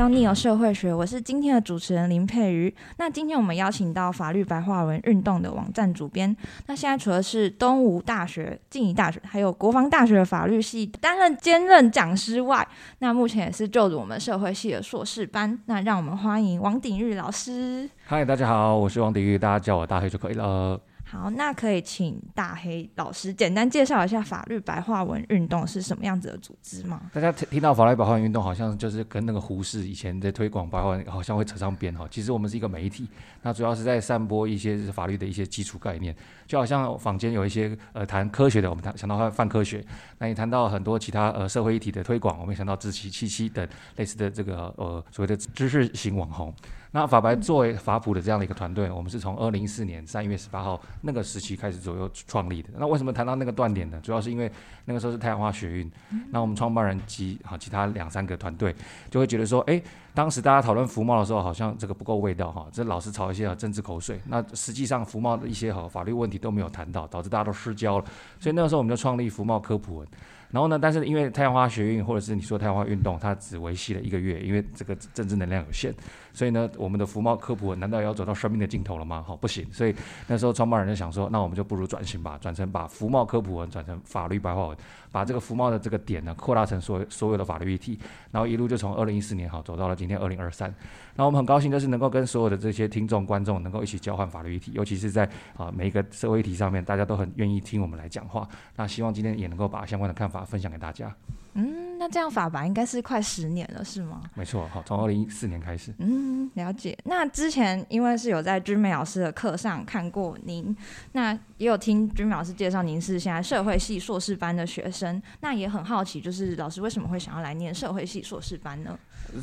到 Neo 社会学，我是今天的主持人林佩瑜。那今天我们邀请到法律白话文运动的网站主编。那现在除了是东吴大学、静宜大学，还有国防大学的法律系担任兼任讲师外，那目前也是就读我们社会系的硕士班。那让我们欢迎王鼎玉老师。嗨，大家好，我是王鼎玉，大家叫我大黑就可以了。好，那可以请大黑老师简单介绍一下法律白话文运动是什么样子的组织吗？大家听听到法律白话文运动，好像就是跟那个胡适以前在推广白话文，好像会扯上边哈。其实我们是一个媒体，那主要是在散播一些法律的一些基础概念，就好像坊间有一些呃谈科学的，我们谈想到泛科学，那你谈到很多其他呃社会议题的推广，我们想到知其七七等类似的这个呃所谓的知识型网红。那法白作为法普的这样的一个团队，我们是从二零一四年三月十八号那个时期开始左右创立的。那为什么谈到那个断点呢？主要是因为那个时候是太阳花学运，那我们创办人及好其他两三个团队就会觉得说，哎，当时大家讨论服贸的时候，好像这个不够味道哈，这老是炒一些政治口水。那实际上服贸的一些哈法律问题都没有谈到，导致大家都失焦了。所以那个时候我们就创立服贸科普文。然后呢？但是因为太阳花学运，或者是你说太阳花运动，它只维系了一个月，因为这个政治能量有限，所以呢，我们的福茂科普文难道要走到生命的尽头了吗？好，不行。所以那时候创办人就想说，那我们就不如转型吧，转成把福茂科普文转成法律白话文，把这个福茂的这个点呢扩大成所所有的法律议题，然后一路就从二零一四年好走到了今天二零二三。那我们很高兴，就是能够跟所有的这些听众观众能够一起交换法律议题，尤其是在啊每一个社会议题上面，大家都很愿意听我们来讲话。那希望今天也能够把相关的看法分享给大家。嗯，那这样法白应该是快十年了，是吗？没错，好，从二零一四年开始。嗯，了解。那之前因为是有在君美老师的课上看过您，那也有听君美老师介绍您是现在社会系硕士班的学生，那也很好奇，就是老师为什么会想要来念社会系硕士班呢？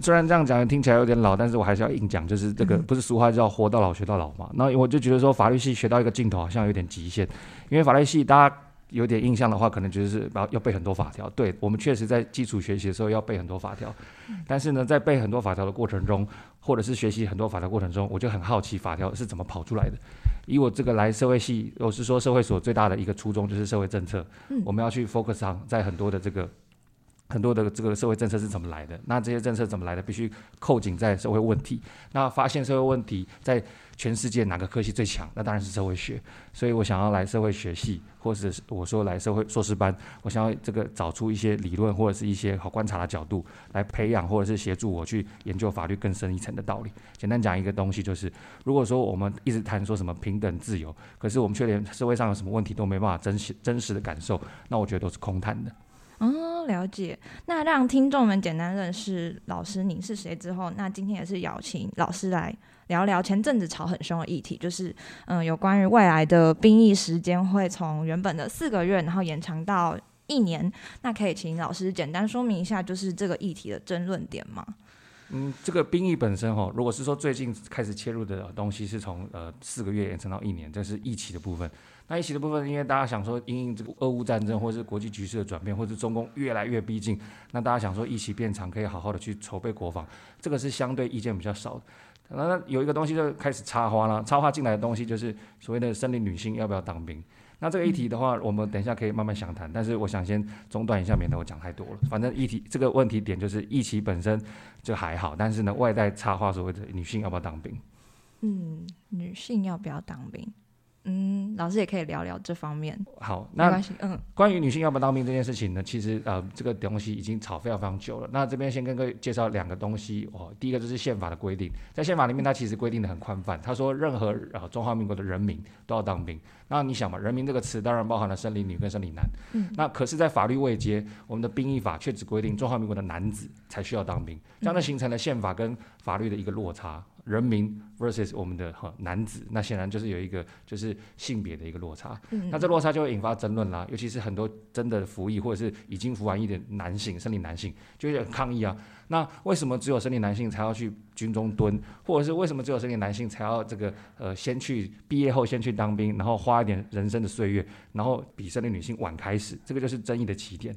虽然这样讲听起来有点老，但是我还是要硬讲，就是这个不是俗话叫“活到老学到老”嘛？那我就觉得说法律系学到一个尽头好像有点极限，因为法律系大家。有点印象的话，可能觉得是要要背很多法条。对我们确实在基础学习的时候要背很多法条，但是呢，在背很多法条的过程中，或者是学习很多法条过程中，我就很好奇法条是怎么跑出来的。以我这个来社会系，我是说社会所最大的一个初衷就是社会政策，我们要去 focus 上在很多的这个。很多的这个社会政策是怎么来的？那这些政策怎么来的？必须扣紧在社会问题。那发现社会问题在全世界哪个科系最强？那当然是社会学。所以我想要来社会学系，或者是我说来社会硕士班，我想要这个找出一些理论或者是一些好观察的角度来培养，或者是协助我去研究法律更深一层的道理。简单讲一个东西，就是如果说我们一直谈说什么平等自由，可是我们却连社会上有什么问题都没办法真实真实的感受，那我觉得都是空谈的。了解。那让听众们简单认识老师您是谁之后，那今天也是邀请老师来聊聊前阵子吵很凶的议题，就是嗯，有关于未来的兵役时间会从原本的四个月，然后延长到一年。那可以请老师简单说明一下，就是这个议题的争论点吗？嗯，这个兵役本身哈，如果是说最近开始切入的东西，是从呃四个月延长到一年，这是疫期的部分。那疫期的部分，因为大家想说，因应这个俄乌战争，或是国际局势的转变，或者是中共越来越逼近，那大家想说疫期变长，可以好好的去筹备国防，这个是相对意见比较少的。那有一个东西就开始插花了，插花进来的东西就是所谓的森林女性要不要当兵。那这个议题的话，我们等一下可以慢慢详谈，但是我想先中断一下，免得我讲太多了。反正议题这个问题点就是议题本身就还好，但是呢，外在插话所谓的女性要不要当兵？嗯，女性要不要当兵？嗯，老师也可以聊聊这方面。好，那嗯，关于女性要不要当兵这件事情呢，其实呃，这个东西已经吵非常非常久了。那这边先跟各位介绍两个东西哦。第一个就是宪法的规定，在宪法里面它其实规定的很宽泛，他说任何呃中华民国的人民都要当兵。那你想嘛，人民这个词当然包含了生理女跟生理男。嗯。那可是，在法律位阶，我们的兵役法却只规定中华民国的男子才需要当兵，这样就形成了宪法跟法律的一个落差。人民 versus 我们的哈男子，那显然就是有一个就是性别的一个落差，那这落差就会引发争论啦。尤其是很多真的服役或者是已经服完役的男性，生理男性就会抗议啊。那为什么只有生理男性才要去军中蹲，或者是为什么只有生理男性才要这个呃先去毕业后先去当兵，然后花一点人生的岁月，然后比生理女性晚开始，这个就是争议的起点。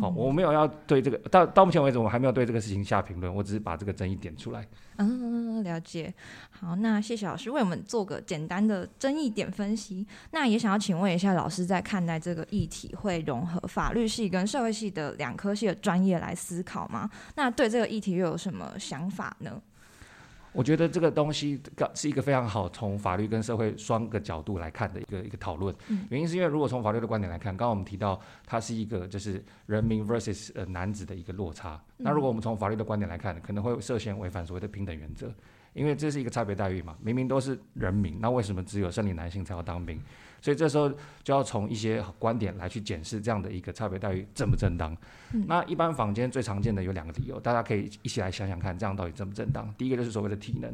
好，我没有要对这个到到目前为止，我还没有对这个事情下评论，我只是把这个争议点出来。嗯，了解。好，那谢谢老师为我们做个简单的争议点分析。那也想要请问一下，老师在看待这个议题，会融合法律系跟社会系的两科系的专业来思考吗？那对这个议题又有什么想法呢？我觉得这个东西是一个非常好从法律跟社会双个角度来看的一个一个讨论。原因是因为如果从法律的观点来看，刚刚我们提到它是一个就是人民 versus 呃男子的一个落差。那如果我们从法律的观点来看，可能会涉嫌违反所谓的平等原则，因为这是一个差别待遇嘛。明明都是人民，那为什么只有生理男性才要当兵？所以这时候就要从一些观点来去检视这样的一个差别待遇正不正当。那一般坊间最常见的有两个理由，大家可以一起来想想看，这样到底正不正当？第一个就是所谓的体能，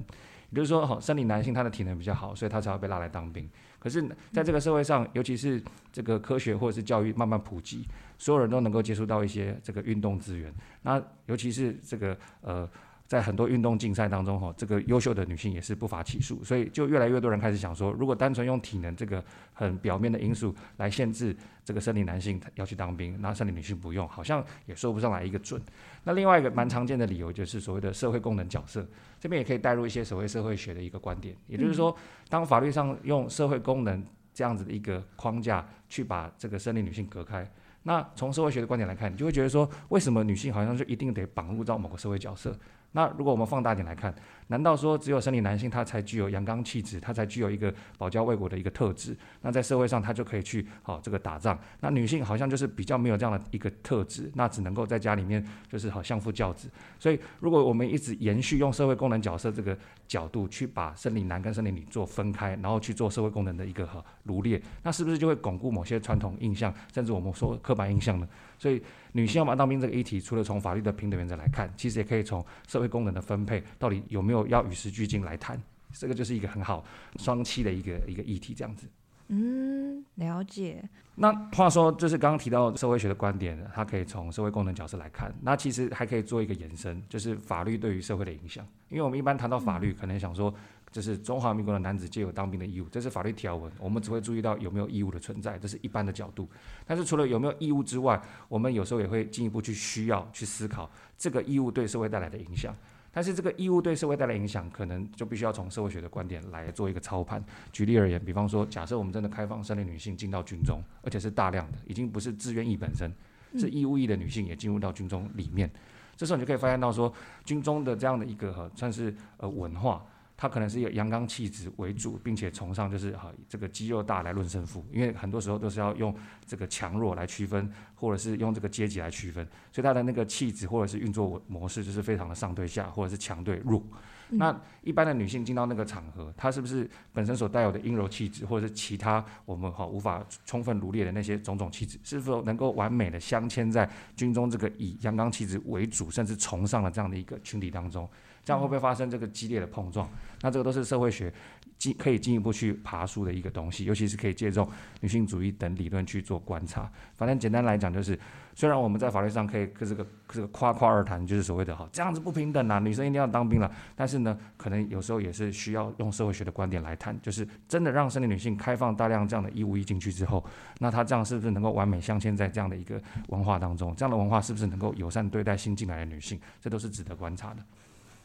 也就是说，好，生理男性他的体能比较好，所以他才会被拉来当兵。可是在这个社会上，尤其是这个科学或者是教育慢慢普及，所有人都能够接触到一些这个运动资源。那尤其是这个呃。在很多运动竞赛当中，哈，这个优秀的女性也是不乏其数，所以就越来越多人开始想说，如果单纯用体能这个很表面的因素来限制这个生理男性要去当兵，那生理女性不用，好像也说不上来一个准。那另外一个蛮常见的理由就是所谓的社会功能角色，这边也可以带入一些所谓社会学的一个观点，也就是说，当法律上用社会功能这样子的一个框架去把这个生理女性隔开，那从社会学的观点来看，你就会觉得说，为什么女性好像就一定得绑入到某个社会角色？那如果我们放大点来看，难道说只有生理男性他才具有阳刚气质，他才具有一个保家卫国的一个特质？那在社会上他就可以去好这个打仗？那女性好像就是比较没有这样的一个特质，那只能够在家里面就是好相夫教子。所以如果我们一直延续用社会功能角色这个角度去把生理男跟生理女做分开，然后去做社会功能的一个哈罗列，那是不是就会巩固某些传统印象，甚至我们说刻板印象呢？所以女性要不要当兵这个议题，除了从法律的平等原则来看，其实也可以从社会功能的分配到底有没有要与时俱进来谈，这个就是一个很好双期的一个一个议题，这样子。嗯，了解。那话说，就是刚刚提到社会学的观点，它可以从社会功能角色来看，那其实还可以做一个延伸，就是法律对于社会的影响。因为我们一般谈到法律，可能想说。就是中华民国的男子皆有当兵的义务，这是法律条文，我们只会注意到有没有义务的存在，这是一般的角度。但是除了有没有义务之外，我们有时候也会进一步去需要去思考这个义务对社会带来的影响。但是这个义务对社会带来影响，可能就必须要从社会学的观点来做一个操盘。举例而言，比方说，假设我们真的开放生理女性进到军中，而且是大量的，已经不是自愿役本身，是义务役的女性也进入到军中里面，这时候你就可以发现到说，军中的这样的一个算是呃文化。他可能是以阳刚气质为主，并且崇尚就是哈这个肌肉大来论胜负，因为很多时候都是要用这个强弱来区分，或者是用这个阶级来区分，所以他的那个气质或者是运作模式就是非常的上对下，或者是强对弱。那一般的女性进到那个场合，她是不是本身所带有的阴柔气质，或者是其他我们哈无法充分罗列的那些种种气质，是否能够完美的镶嵌在军中这个以阳刚气质为主，甚至崇尚的这样的一个群体当中？这样会不会发生这个激烈的碰撞？那这个都是社会学进可以进一步去爬树的一个东西，尤其是可以借重女性主义等理论去做观察。反正简单来讲，就是虽然我们在法律上可以这个这个夸夸而谈，就是所谓的哈这样子不平等啊，女生一定要当兵了。但是呢，可能有时候也是需要用社会学的观点来谈，就是真的让生理女性开放大量这样的义务役进去之后，那她这样是不是能够完美镶嵌在这样的一个文化当中？这样的文化是不是能够友善对待新进来的女性？这都是值得观察的。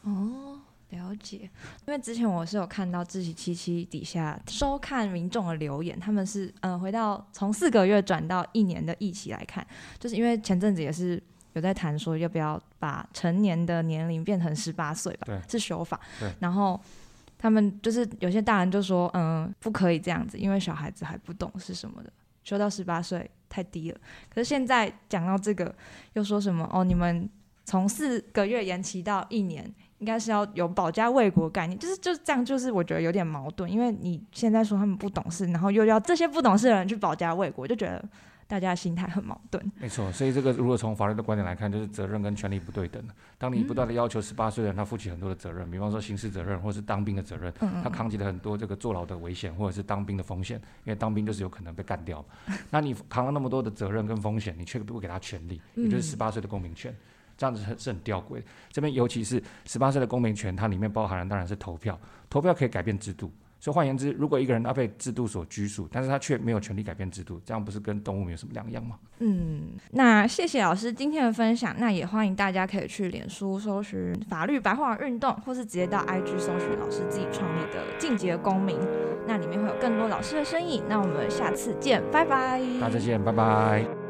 哦，了解。因为之前我是有看到自己七七底下收看民众的留言，他们是嗯回到从四个月转到一年的疫期来看，就是因为前阵子也是有在谈说要不要把成年的年龄变成十八岁吧，对，是修法。对。然后他们就是有些大人就说，嗯，不可以这样子，因为小孩子还不懂是什么的，修到十八岁太低了。可是现在讲到这个，又说什么哦，你们从四个月延期到一年。应该是要有保家卫国概念，就是就是这样，就是我觉得有点矛盾，因为你现在说他们不懂事，然后又要这些不懂事的人去保家卫国，就觉得大家心态很矛盾。没错，所以这个如果从法律的观点来看，就是责任跟权利不对等。当你不断的要求十八岁的人他负起很多的责任，比方说刑事责任或者是当兵的责任，他扛起了很多这个坐牢的危险或者是当兵的风险，因为当兵就是有可能被干掉。那你扛了那么多的责任跟风险，你却不给他权利，也就是十八岁的公民权。这样子是是很吊诡。这边尤其是十八岁的公民权，它里面包含了当然是投票，投票可以改变制度。所以换言之，如果一个人他被制度所拘束，但是他却没有权利改变制度，这样不是跟动物没有什么两样吗？嗯，那谢谢老师今天的分享。那也欢迎大家可以去脸书搜寻法律白话运动，或是直接到 IG 搜寻老师自己创立的进阶公民，那里面会有更多老师的身影。那我们下次见，拜拜。大家再见，拜拜。